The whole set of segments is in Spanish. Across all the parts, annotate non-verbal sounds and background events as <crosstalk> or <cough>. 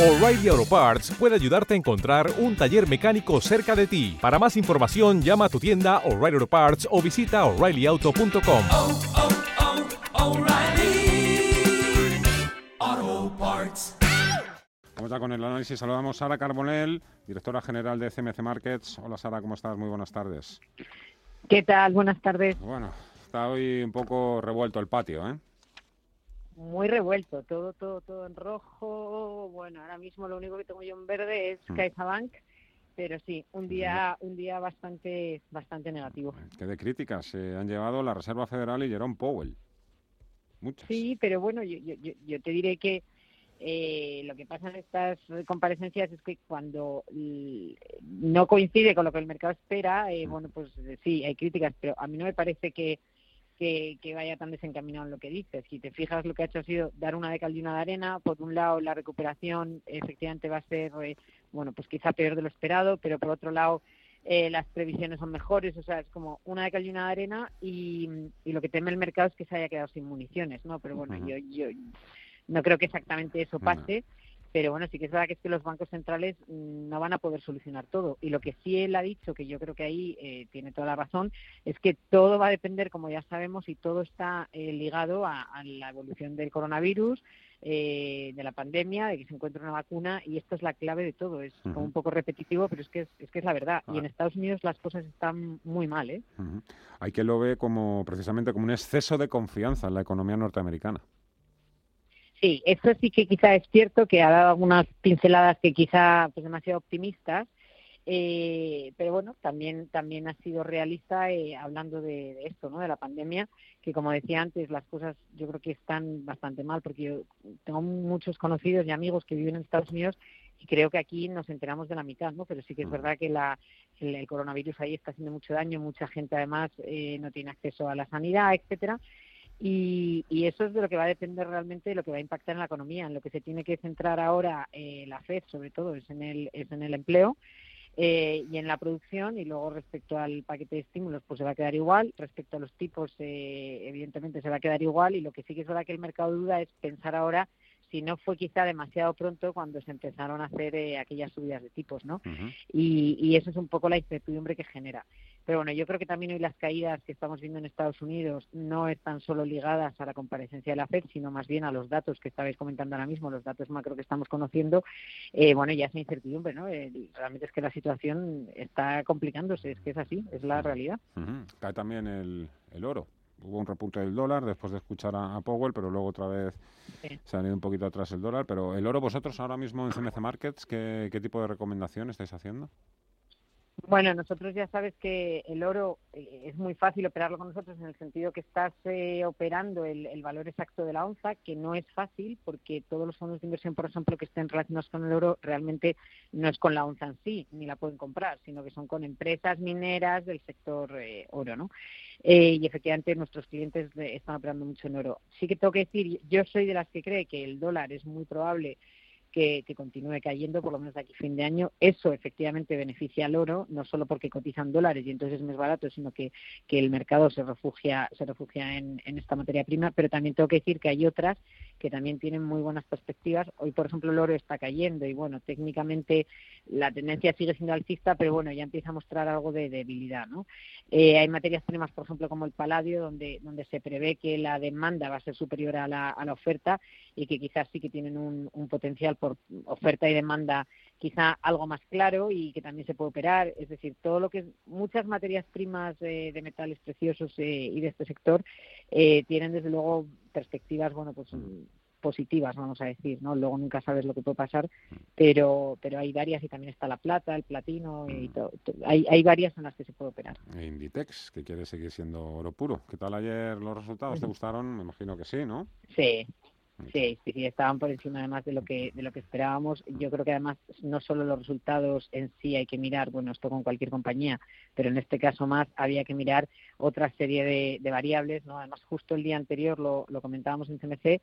O'Reilly Auto Parts puede ayudarte a encontrar un taller mecánico cerca de ti. Para más información, llama a tu tienda O'Reilly Auto Parts o visita oreillyauto.com. oh, oh, Parts. Vamos ya con el análisis. Saludamos a Sara Carbonell, directora general de CMC Markets. Hola Sara, ¿cómo estás? Muy buenas tardes. ¿Qué tal? Buenas tardes. Bueno, está hoy un poco revuelto el patio, ¿eh? Muy revuelto, todo, todo, todo en rojo. Bueno, ahora mismo lo único que tengo yo en verde es Mm. CaixaBank, pero sí, un día, un día bastante, bastante negativo. Que de críticas se han llevado la Reserva Federal y Jerome Powell. Muchas. Sí, pero bueno, yo, yo, yo, te diré que eh, lo que pasa en estas comparecencias es que cuando no coincide con lo que el mercado espera, eh, Mm. bueno, pues eh, sí, hay críticas, pero a mí no me parece que, que, que vaya tan desencaminado en lo que dices. Si te fijas, lo que ha hecho ha sido dar una de cal y una de arena. Por un lado, la recuperación efectivamente va a ser, eh, bueno, pues quizá peor de lo esperado, pero por otro lado, eh, las previsiones son mejores, o sea, es como una de cal y una de arena y, y lo que teme el mercado es que se haya quedado sin municiones, ¿no? Pero bueno, yo, yo no creo que exactamente eso pase, pero bueno, sí que es verdad que es que los bancos centrales no van a poder solucionar todo. Y lo que sí él ha dicho, que yo creo que ahí eh, tiene toda la razón, es que todo va a depender, como ya sabemos, y todo está eh, ligado a, a la evolución del coronavirus, eh, de la pandemia, de que se encuentre una vacuna, y esto es la clave de todo. Es como un poco repetitivo, pero es que es, es que es la verdad. Ah. Y en Estados Unidos las cosas están muy mal, ¿eh? Hay que lo ve como precisamente como un exceso de confianza en la economía norteamericana. Sí, eso sí que quizá es cierto, que ha dado algunas pinceladas que quizá pues demasiado optimistas, eh, pero bueno, también también ha sido realista eh, hablando de, de esto, ¿no? De la pandemia, que como decía antes, las cosas yo creo que están bastante mal, porque yo tengo muchos conocidos y amigos que viven en Estados Unidos y creo que aquí nos enteramos de la mitad, ¿no? Pero sí que es Mm. verdad que la, el, el coronavirus ahí está haciendo mucho daño, mucha gente además eh, no tiene acceso a la sanidad, etcétera. Y, y eso es de lo que va a depender realmente de lo que va a impactar en la economía. En lo que se tiene que centrar ahora eh, la FED, sobre todo, es en el, es en el empleo eh, y en la producción. Y luego, respecto al paquete de estímulos, pues se va a quedar igual. Respecto a los tipos, eh, evidentemente se va a quedar igual. Y lo que sí que es verdad que el mercado duda es pensar ahora si no fue quizá demasiado pronto cuando se empezaron a hacer eh, aquellas subidas de tipos, ¿no? Y, y eso es un poco la incertidumbre que genera. Pero bueno, yo creo que también hoy las caídas que estamos viendo en Estados Unidos no están solo ligadas a la comparecencia de la FED, sino más bien a los datos que estabais comentando ahora mismo, los datos macro que estamos conociendo. Eh, bueno, ya esa incertidumbre, ¿no? Eh, realmente es que la situación está complicándose, es que es así, es la realidad. Ujú. Cae también el, el oro. Hubo un repunte del dólar después de escuchar a, a Powell, pero luego otra vez Sí. se ha ido un poquito atrás el dólar. Pero el oro, vosotros ahora mismo en CMC Markets, ¿qué, qué tipo de recomendación estáis haciendo? Bueno, nosotros ya sabes que el oro eh, es muy fácil operarlo con nosotros en el sentido que estás eh, operando el, el valor exacto de la onza, que no es fácil porque todos los fondos de inversión, por ejemplo, que estén relacionados con el oro, realmente no es con la onza en sí, ni la pueden comprar, sino que son con empresas mineras del sector eh, oro, ¿no? Eh, y efectivamente nuestros clientes están operando mucho en oro. Sí que tengo que decir, yo soy de las que cree que el dólar es muy probable que, que continúe cayendo, por lo menos de aquí fin de año. Eso efectivamente beneficia al oro, no solo porque cotizan dólares y entonces es más barato, sino que, que el mercado se refugia, se refugia en, en esta materia prima. Pero también tengo que decir que hay otras que también tienen muy buenas perspectivas. Hoy, por ejemplo, el oro está cayendo y bueno, técnicamente la tendencia sigue siendo alcista, pero bueno, ya empieza a mostrar algo de debilidad, ¿no? Eh, hay materias primas, por ejemplo, como el paladio, donde, donde se prevé que la demanda va a ser superior a la, a la oferta y que quizás sí que tienen un, potencial por oferta y demanda quizá algo más claro y que también se puede operar. Es decir, todo lo que es muchas materias primas de metales preciosos eh, y de este sector eh, tienen desde luego perspectivas, bueno, pues mm, positivas, vamos a decir, ¿no? Luego nunca sabes lo que puede pasar, pero pero hay varias y también está la plata, el platino y todo. to- Hay, hay varias en las que se puede operar. E Inditex, que quiere seguir siendo oro puro. ¿Qué tal ayer los resultados? ¿Te gustaron? Me imagino que sí, ¿no? Sí, sí, sí, sí, estaban por encima además de lo que de lo que esperábamos. Yo creo que además no solo los resultados en sí hay que mirar, bueno, esto con cualquier compañía, pero en este caso más había que mirar otra serie de, de variables, ¿no? Además, justo el día anterior lo, lo comentábamos en CMC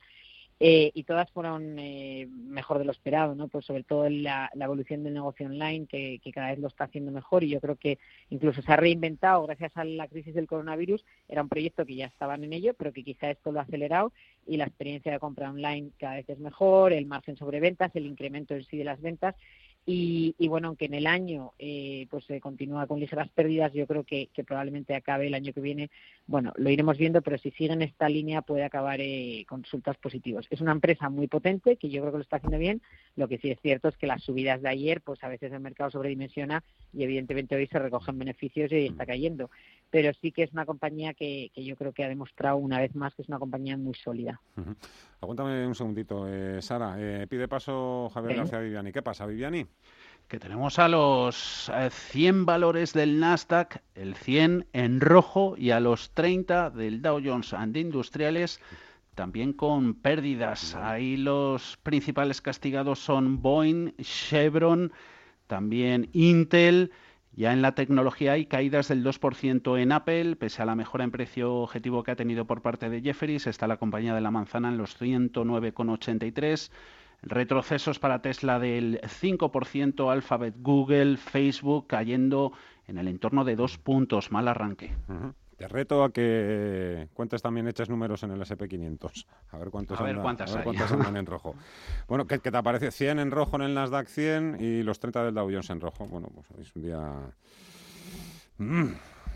eh, y todas fueron eh, mejor de lo esperado, ¿no? Pues sobre todo la, evolución del negocio online, que, cada vez lo está haciendo mejor y yo creo que incluso se ha reinventado gracias a la crisis del coronavirus. Era un proyecto que ya estaban en ello, pero que quizá esto lo ha acelerado y la experiencia de compra online cada vez es mejor, el margen sobre ventas, el incremento en sí de las ventas y, bueno, aunque en el año eh, pues se continúa con ligeras pérdidas, yo creo que, probablemente acabe el año que viene. Bueno, lo iremos viendo, pero si sigue en esta línea puede acabar eh, con resultados positivos. Es una empresa muy potente que yo creo que lo está haciendo bien. Lo que sí es cierto es que las subidas de ayer, pues a veces el mercado sobredimensiona y evidentemente hoy se recogen beneficios y está cayendo. Pero sí que es una compañía que, yo creo que ha demostrado una vez más que es una compañía muy sólida. Aguántame un segundito, eh, Sara. Eh, pide paso Javier García Viviani. ¿Qué pasa, Viviani? Que tenemos a los 100 valores del Nasdaq, el 100 en rojo y a los 30 del Dow Jones and Industriales también con pérdidas. Ahí los principales castigados son Boeing, Chevron, también Intel. Ya en la tecnología hay caídas del 2% en Apple, pese a la mejora en precio objetivo que ha tenido por parte de Jefferies. Está la compañía de la manzana en los 109,83. Retrocesos para Tesla del 5%, Alphabet, Google, Facebook cayendo en el entorno de dos puntos. Mal arranque. Te reto a que cuentes también eches números en el SP500. A ver cuántos, a cuántas, andan <laughs> en rojo. Bueno, ¿qué, te aparece? 100 en rojo en el Nasdaq 100 y los 30 del Dow Jones en rojo. Bueno, pues es un día... Mm,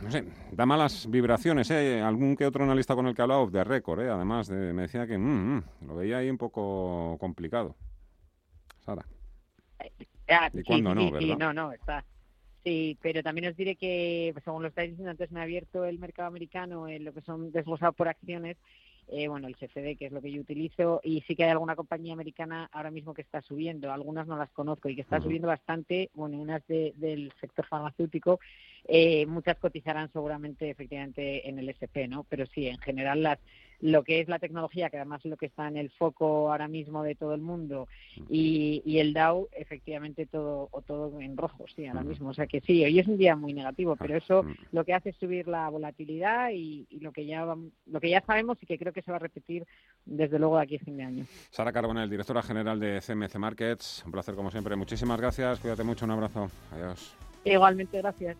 no sé, da malas vibraciones, ¿eh? Algún que otro analista con el que he hablado de récord, ¿eh? Además, de, me decía que mm, mm, lo veía ahí un poco complicado. Sara. Ah, ¿Y cuándo no, verdad? no, no, está Sí, pero también os diré que, pues, según lo estáis diciendo, antes me ha abierto el mercado americano en lo que son desglosados por acciones. Eh, bueno, el CFD, que es lo que yo utilizo, y sí que hay alguna compañía americana ahora mismo que está subiendo, algunas no las conozco y que está subiendo bastante, bueno, unas del sector farmacéutico, eh, muchas cotizarán seguramente efectivamente en el SP, ¿no? Pero sí, en general las lo que es la tecnología, que además es lo que está en el foco ahora mismo de todo el mundo, mm. y, el Dow, efectivamente todo, o todo en rojo, sí, ahora mismo. O sea que sí, hoy es un día muy negativo, pero eso mm. lo que hace es subir la volatilidad y, lo que ya lo que ya sabemos y que creo que se va a repetir desde luego de aquí a fin de año. Sara Carbonell, directora general de CMC Markets, un placer como siempre. Muchísimas gracias, cuídate mucho, un abrazo. Adiós. Igualmente, gracias.